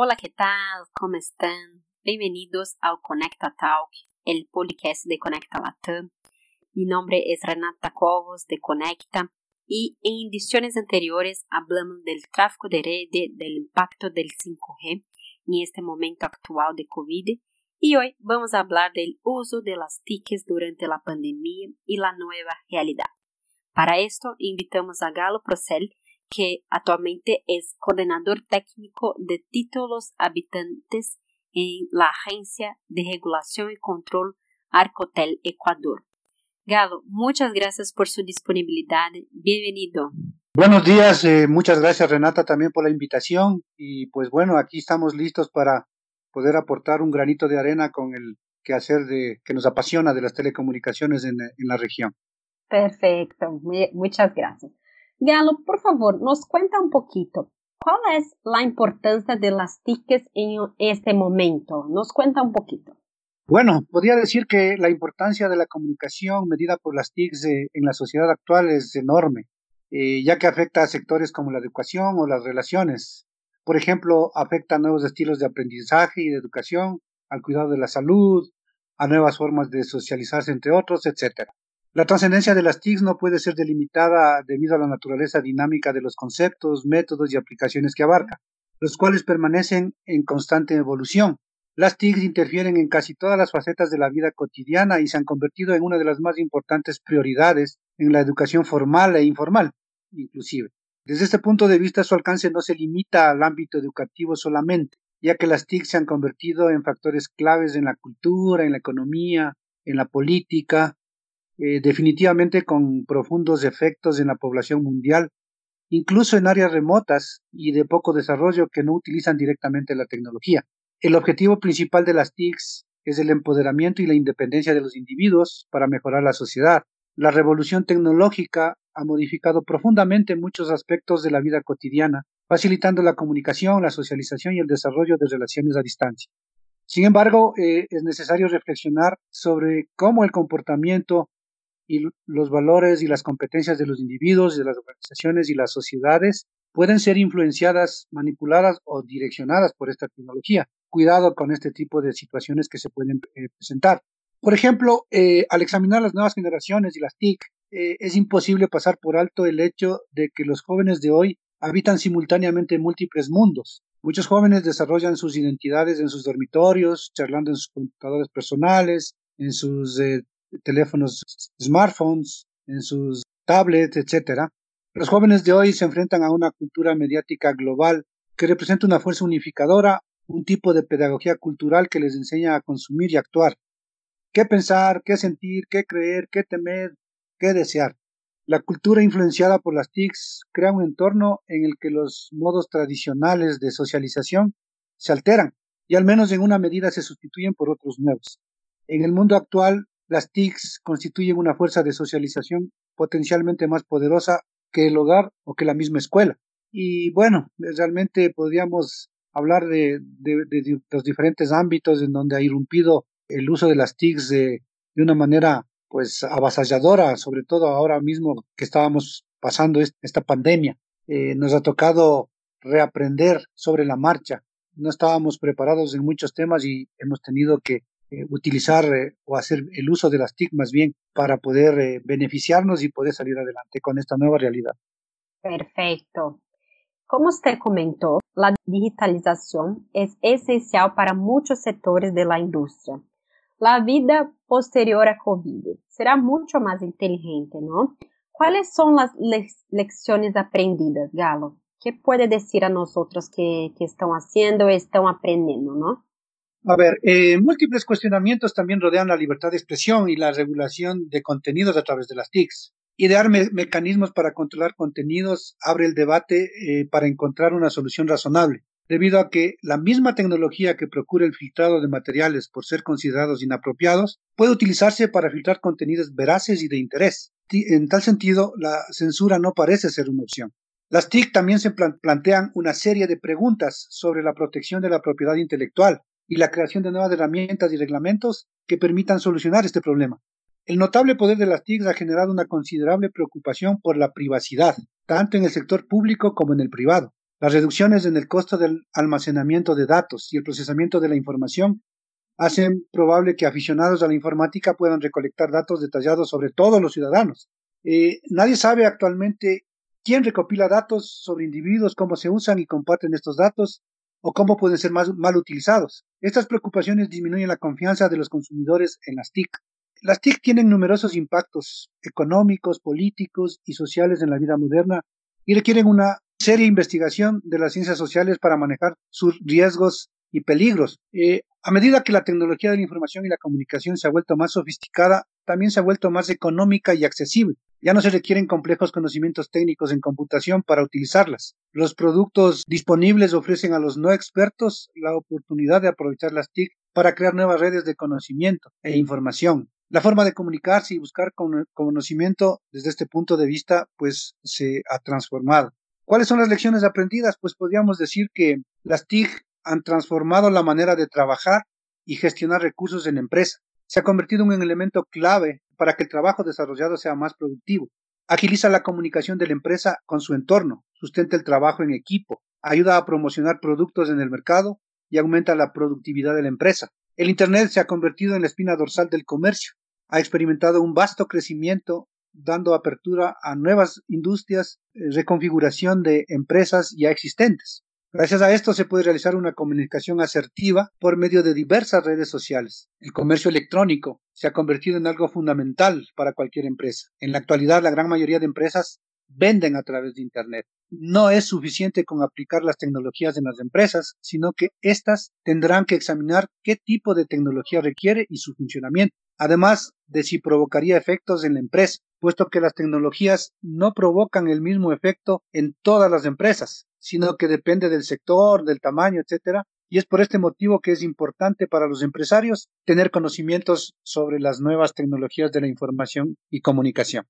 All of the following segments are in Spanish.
Hola, ¿qué tal? ¿Cómo están? Bienvenidos al Conecta Talk, el podcast de Conecta Latam. Mi nombre es Renata Covos de Conecta y en ediciones anteriores hablamos del tráfico de red, del impacto del 5G en este momento actual de COVID y hoy vamos a hablar del uso de TICs durante la pandemia y la nueva realidad. Para esto invitamos a Galo Procel, que actualmente es coordinador técnico de títulos habitantes en la Agencia de Regulación y Control Arcotel Ecuador. Galo, muchas gracias por su disponibilidad. Bienvenido. Buenos días, eh, muchas gracias Renata también por la invitación y pues bueno, aquí estamos listos para poder aportar un granito de arena con el quehacer de, que nos apasiona de las telecomunicaciones en, en la región. Perfecto, muchas gracias. Galo, por favor, nos cuenta un poquito. ¿Cuál es la importancia de las TICs en este momento? Nos cuenta un poquito. Bueno, podría decir que la importancia de la comunicación medida por las TICs en la sociedad actual es enorme, eh, ya que afecta a sectores como la educación o las relaciones. Por ejemplo, afecta a nuevos estilos de aprendizaje y de educación, al cuidado de la salud, a nuevas formas de socializarse entre otros, etc. La trascendencia de las TICs no puede ser delimitada debido a la naturaleza dinámica de los conceptos, métodos y aplicaciones que abarca, los cuales permanecen en constante evolución. Las TICs interfieren en casi todas las facetas de la vida cotidiana y se han convertido en una de las más importantes prioridades en la educación formal e informal, inclusive. Desde este punto de vista, su alcance no se limita al ámbito educativo solamente, ya que las TIC se han convertido en factores claves en la cultura, en la economía, en la política, eh, definitivamente con profundos efectos en la población mundial, incluso en áreas remotas y de poco desarrollo que no utilizan directamente la tecnología. El objetivo principal de las TICs es el empoderamiento y la independencia de los individuos para mejorar la sociedad. La revolución tecnológica ha modificado profundamente muchos aspectos de la vida cotidiana, facilitando la comunicación, la socialización y el desarrollo de relaciones a distancia. Sin embargo, eh, es necesario reflexionar sobre cómo el comportamiento y los valores y las competencias de los individuos, de las organizaciones y las sociedades pueden ser influenciadas, manipuladas o direccionadas por esta tecnología. Cuidado con este tipo de situaciones que se pueden eh, presentar. Por ejemplo, eh, al examinar las nuevas generaciones y las TIC, eh, es imposible pasar por alto el hecho de que los jóvenes de hoy habitan simultáneamente múltiples mundos. Muchos jóvenes desarrollan sus identidades en sus dormitorios, charlando en sus computadores personales, en sus teléfonos smartphones, en sus tablets, etc. Los jóvenes de hoy se enfrentan a una cultura mediática global que representa una fuerza unificadora, un tipo de pedagogía cultural que les enseña a consumir y actuar. ¿Qué pensar, qué sentir, qué creer, qué temer, qué desear? La cultura influenciada por las TICs crea un entorno en el que los modos tradicionales de socialización se alteran y al menos en una medida se sustituyen por otros nuevos. En el mundo actual, las TICs constituyen una fuerza de socialización potencialmente más poderosa que el hogar o que la misma escuela. Y bueno, realmente podríamos hablar de, los diferentes ámbitos en donde ha irrumpido el uso de las TICs de, una manera pues avasalladora, sobre todo ahora mismo que estábamos pasando esta pandemia. Eh, nos ha tocado reaprender sobre la marcha. No estábamos preparados en muchos temas y hemos tenido que eh, utilizar eh, o hacer el uso de las TIC más bien para poder eh, beneficiarnos y poder salir adelante con esta nueva realidad. Perfecto. Como usted comentó, la digitalización es esencial para muchos sectores de la industria. La vida posterior a COVID será mucho más inteligente, ¿no? ¿Cuáles son las lecciones aprendidas, Galo? ¿Qué puede decir a nosotros que, están haciendo, están aprendiendo, ¿no? A ver, eh, múltiples cuestionamientos también rodean la libertad de expresión y la regulación de contenidos a través de las TICs. Idear mecanismos para controlar contenidos abre el debate eh, para encontrar una solución razonable, debido a que la misma tecnología que procura el filtrado de materiales por ser considerados inapropiados puede utilizarse para filtrar contenidos veraces y de interés. En tal sentido, la censura no parece ser una opción. Las TIC también se plantean una serie de preguntas sobre la protección de la propiedad intelectual, y la creación de nuevas herramientas y reglamentos que permitan solucionar este problema. El notable poder de las TICs ha generado una considerable preocupación por la privacidad, tanto en el sector público como en el privado. Las reducciones en el costo del almacenamiento de datos y el procesamiento de la información hacen probable que aficionados a la informática puedan recolectar datos detallados sobre todos los ciudadanos. Eh, nadie sabe actualmente quién recopila datos sobre individuos, cómo se usan y comparten estos datos o cómo pueden ser más, mal utilizados. Estas preocupaciones disminuyen la confianza de los consumidores en las TIC. Las TIC tienen numerosos impactos económicos, políticos y sociales en la vida moderna y requieren una seria investigación de las ciencias sociales para manejar sus riesgos y peligros. Eh, a medida que la tecnología de la información y la comunicación se ha vuelto más sofisticada, también se ha vuelto más económica y accesible. Ya no se requieren complejos conocimientos técnicos en computación para utilizarlas. Los productos disponibles ofrecen a los no expertos la oportunidad de aprovechar las TIC para crear nuevas redes de conocimiento e información. La forma de comunicarse y buscar conocimiento desde este punto de vista pues se ha transformado. ¿Cuáles son las lecciones aprendidas? Pues podríamos decir que las TIC han transformado la manera de trabajar y gestionar recursos en empresa. Se ha convertido en un elemento clave para que el trabajo desarrollado sea más productivo. Agiliza la comunicación de la empresa con su entorno, sustenta el trabajo en equipo, ayuda a promocionar productos en el mercado y aumenta la productividad de la empresa. El Internet se ha convertido en la espina dorsal del comercio. Ha experimentado un vasto crecimiento dando apertura a nuevas industrias, eh, reconfiguración de empresas ya existentes. Gracias a esto se puede realizar una comunicación asertiva por medio de diversas redes sociales. El comercio electrónico se ha convertido en algo fundamental para cualquier empresa. En la actualidad, la gran mayoría de empresas venden a través de Internet. No es suficiente con aplicar las tecnologías en las empresas, sino que éstas tendrán que examinar qué tipo de tecnología requiere y su funcionamiento, además de si provocaría efectos en la empresa, puesto que las tecnologías no provocan el mismo efecto en todas las empresas sino que depende del sector, del tamaño, etcétera. Y es por este motivo que es importante para los empresarios tener conocimientos sobre las nuevas tecnologías de la información y comunicación.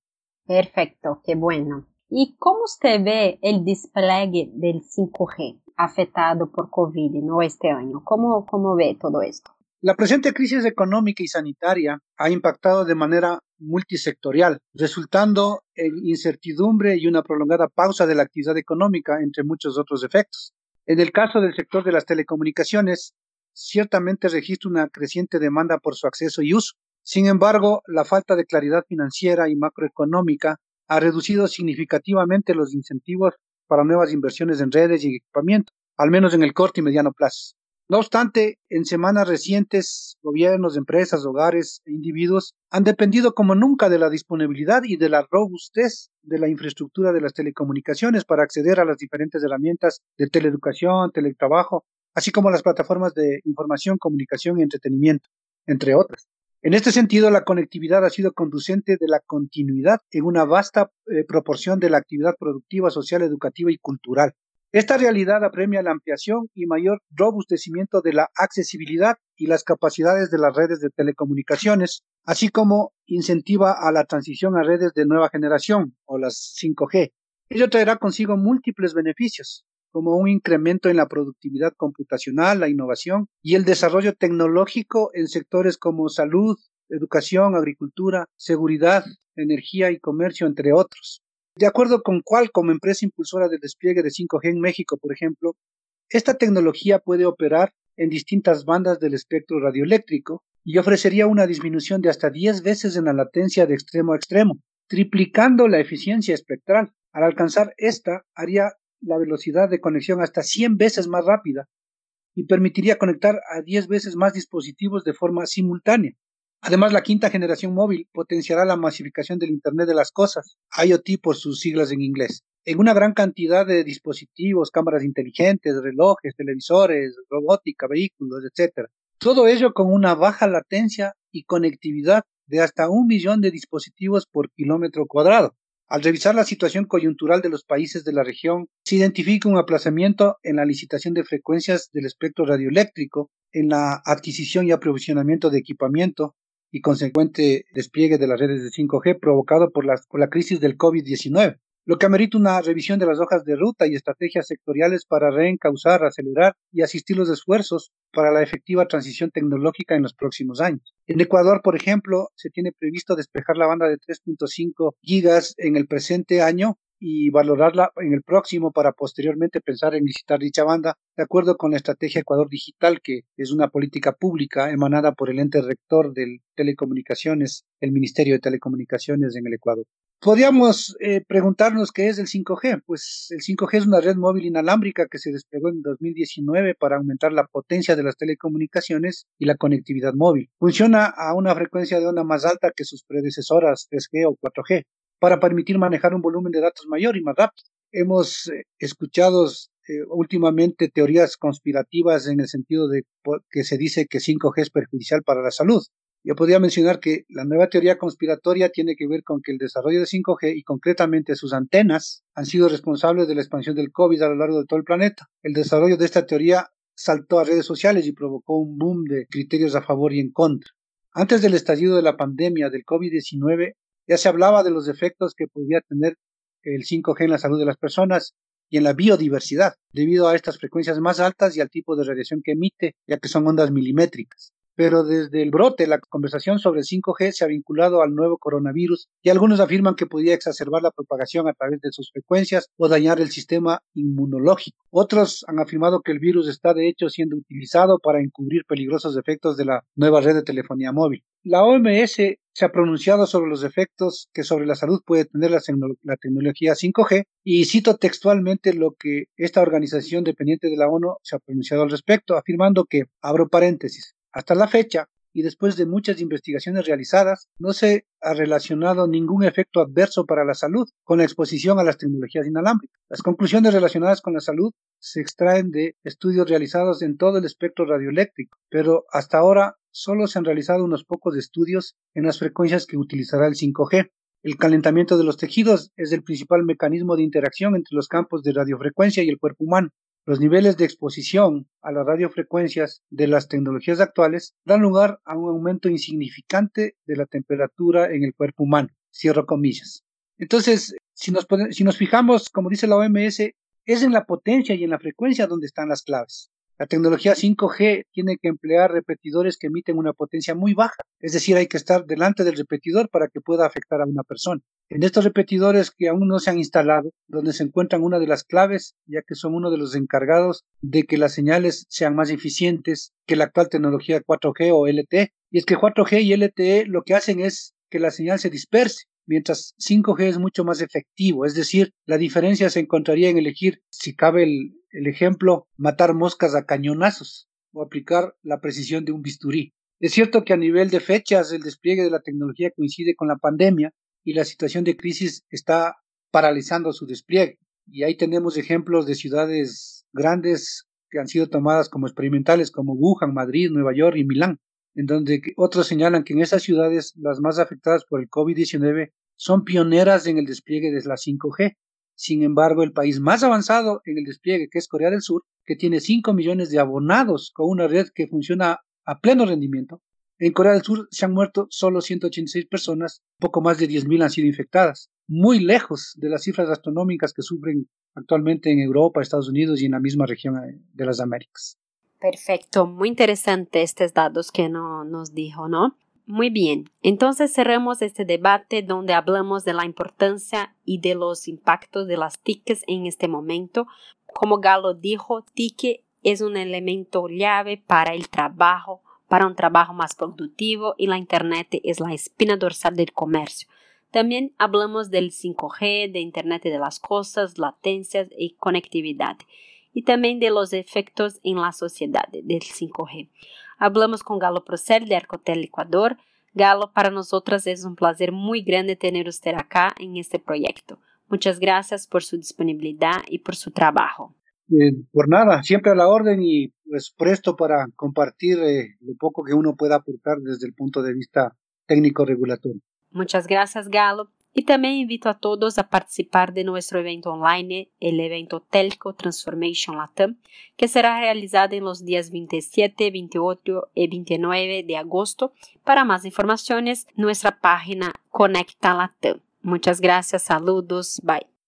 Perfecto, qué bueno. ¿Y cómo usted ve el despliegue del 5G afectado por COVID este año? ¿Cómo, ¿Cómo ve todo esto? La presente crisis económica y sanitaria ha impactado de manera multisectorial, resultando en incertidumbre y una prolongada pausa de la actividad económica, entre muchos otros efectos. En el caso del sector de las telecomunicaciones, ciertamente registra una creciente demanda por su acceso y uso. Sin embargo, la falta de claridad financiera y macroeconómica ha reducido significativamente los incentivos para nuevas inversiones en redes y equipamiento, al menos en el corto y mediano plazo. No obstante, en semanas recientes, gobiernos, empresas, hogares e individuos han dependido como nunca de la disponibilidad y de la robustez de la infraestructura de las telecomunicaciones para acceder a las diferentes herramientas de teleeducación, teletrabajo, así como las plataformas de información, comunicación y entretenimiento, entre otras. En este sentido, la conectividad ha sido conducente de la continuidad en una vasta eh, proporción de la actividad productiva, social, educativa y cultural. Esta realidad apremia la ampliación y mayor robustecimiento de la accesibilidad y las capacidades de las redes de telecomunicaciones, así como incentiva a la transición a redes de nueva generación o las 5G. Ello traerá consigo múltiples beneficios, como un incremento en la productividad computacional, la innovación y el desarrollo tecnológico en sectores como salud, educación, agricultura, seguridad, energía y comercio, entre otros. De acuerdo con como empresa impulsora del despliegue de 5G en México, por ejemplo, esta tecnología puede operar en distintas bandas del espectro radioeléctrico y ofrecería una disminución de hasta 10 veces en la latencia de extremo a extremo, triplicando la eficiencia espectral. Al alcanzar esta, haría la velocidad de conexión hasta 100 veces más rápida y permitiría conectar a 10 veces más dispositivos de forma simultánea. Además, la quinta generación móvil potenciará la masificación del Internet de las Cosas, IoT por sus siglas en inglés, en una gran cantidad de dispositivos, cámaras inteligentes, relojes, televisores, robótica, vehículos, etc. Todo ello con una baja latencia y conectividad de hasta un millón de dispositivos por kilómetro cuadrado. Al revisar la situación coyuntural de los países de la región, se identifica un aplazamiento en la licitación de frecuencias del espectro radioeléctrico, en la adquisición y aprovisionamiento de equipamiento, y consecuente despliegue de las redes de 5G provocado por, la crisis del COVID-19, lo que amerita una revisión de las hojas de ruta y estrategias sectoriales para reencauzar, acelerar y asistir los esfuerzos para la efectiva transición tecnológica en los próximos años. En Ecuador, por ejemplo, se tiene previsto despejar la banda de 3.5 gigas en el presente año y valorarla en el próximo para posteriormente pensar en licitar dicha banda de acuerdo con la estrategia Ecuador Digital, que es una política pública emanada por el ente rector de telecomunicaciones, el Ministerio de Telecomunicaciones en el Ecuador. Podríamos eh, preguntarnos qué es el 5G. Pues el 5G es una red móvil inalámbrica que se desplegó en 2019 para aumentar la potencia de las telecomunicaciones y la conectividad móvil. Funciona a una frecuencia de onda más alta que sus predecesoras 3G o 4G para permitir manejar un volumen de datos mayor y más rápido. Hemos eh, escuchado eh, últimamente teorías conspirativas en el sentido de que se dice que 5G es perjudicial para la salud. Yo podría mencionar que la nueva teoría conspiratoria tiene que ver con que el desarrollo de 5G y concretamente sus antenas han sido responsables de la expansión del COVID a lo largo de todo el planeta. El desarrollo de esta teoría saltó a redes sociales y provocó un boom de criterios a favor y en contra. Antes del estallido de la pandemia del COVID-19, ya se hablaba de los efectos que podía tener el 5G en la salud de las personas y en la biodiversidad, debido a estas frecuencias más altas y al tipo de radiación que emite, ya que son ondas milimétricas. Pero desde el brote, la conversación sobre el 5G se ha vinculado al nuevo coronavirus y algunos afirman que podía exacerbar la propagación a través de sus frecuencias o dañar el sistema inmunológico. Otros han afirmado que el virus está de hecho siendo utilizado para encubrir peligrosos efectos de la nueva red de telefonía móvil. La OMS se ha pronunciado sobre los efectos que sobre la salud puede tener la, tecnología 5G y cito textualmente lo que esta organización dependiente de la ONU se ha pronunciado al respecto, afirmando que, abro paréntesis, hasta la fecha, y después de muchas investigaciones realizadas, no se ha relacionado ningún efecto adverso para la salud con la exposición a las tecnologías inalámbricas. Las conclusiones relacionadas con la salud se extraen de estudios realizados en todo el espectro radioeléctrico, pero hasta ahora solo se han realizado unos pocos estudios en las frecuencias que utilizará el 5G. El calentamiento de los tejidos es el principal mecanismo de interacción entre los campos de radiofrecuencia y el cuerpo humano. Los niveles de exposición a las radiofrecuencias de las tecnologías actuales dan lugar a un aumento insignificante de la temperatura en el cuerpo humano. Cierro comillas. Entonces, si nos, si nos fijamos, como dice la OMS, es en la potencia y en la frecuencia donde están las claves. La tecnología 5G tiene que emplear repetidores que emiten una potencia muy baja, es decir, hay que estar delante del repetidor para que pueda afectar a una persona. En estos repetidores que aún no se han instalado, donde se encuentran una de las claves, ya que son uno de los encargados de que las señales sean más eficientes que la actual tecnología 4G o LTE, y es que 4G y LTE lo que hacen es que la señal se disperse, mientras 5G es mucho más efectivo, es decir, la diferencia se encontraría en elegir, si cabe el, el ejemplo, matar moscas a cañonazos o aplicar la precisión de un bisturí. Es cierto que a nivel de fechas el despliegue de la tecnología coincide con la pandemia y la situación de crisis está paralizando su despliegue. Y ahí tenemos ejemplos de ciudades grandes que han sido tomadas como experimentales como Wuhan, Madrid, Nueva York y Milán, en donde otros señalan que en esas ciudades las más afectadas por el COVID-19 son pioneras en el despliegue de la 5G sin embargo, el país más avanzado en el despliegue, que es Corea del Sur, que tiene 5 millones de abonados con una red que funciona a pleno rendimiento, en Corea del Sur se han muerto solo 186 personas, poco más de 10.000 han sido infectadas, muy lejos de las cifras astronómicas que sufren actualmente en Europa, Estados Unidos y en la misma región eh, de las Américas. Perfecto, muy interesante estos datos que no, nos dijo, ¿no? Muy bien, entonces cerramos este debate donde hablamos de la importancia y de los impactos de las TICs en este momento. Como Galo dijo, TIC es un elemento llave para el trabajo, para un trabajo más productivo y la Internet es la espina dorsal del comercio. También hablamos del 5G, de Internet de las cosas, latencias y conectividad, y también de los efectos en la sociedad del 5G. Hablamos con Galo Procel de Arcotel Ecuador. Galo, para nosotras es un placer muy grande tener usted acá en este proyecto. Muchas gracias por su disponibilidad y por su trabajo. Eh, por nada, siempre a la orden y pues presto para compartir eh, lo poco que uno pueda aportar desde el punto de vista técnico regulatorio. Muchas gracias, Galo. Y también invito a todos a participar de nuestro evento online, el evento Telco Transformation Latam, que será realizado en los días 27, 28 y 29 de agosto. Para más informaciones, nuestra página Conecta Latam. Muchas gracias, saludos, bye.